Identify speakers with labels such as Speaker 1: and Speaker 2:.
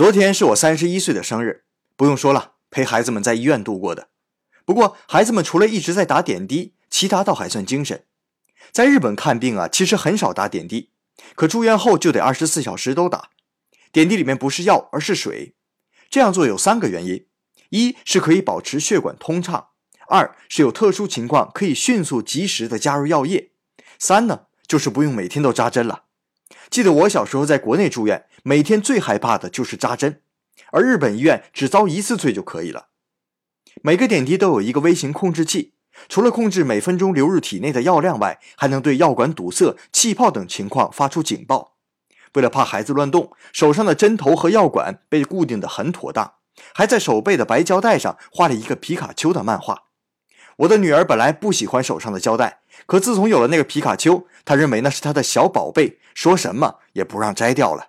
Speaker 1: 昨天是我三十一岁的生日，不用说了，陪孩子们在医院度过的。不过孩子们除了一直在打点滴，其他倒还算精神。在日本看病啊，其实很少打点滴，可住院后就得二十四小时都打。点滴里面不是药，而是水。这样做有三个原因：一是可以保持血管通畅；二是有特殊情况可以迅速及时的加入药液；三呢，就是不用每天都扎针了。记得我小时候在国内住院，每天最害怕的就是扎针，而日本医院只遭一次罪就可以了。每个点滴都有一个微型控制器，除了控制每分钟流入体内的药量外，还能对药管堵塞、气泡等情况发出警报。为了怕孩子乱动，手上的针头和药管被固定的很妥当，还在手背的白胶带上画了一个皮卡丘的漫画。我的女儿本来不喜欢手上的胶带，可自从有了那个皮卡丘，她认为那是她的小宝贝，说什么也不让摘掉了。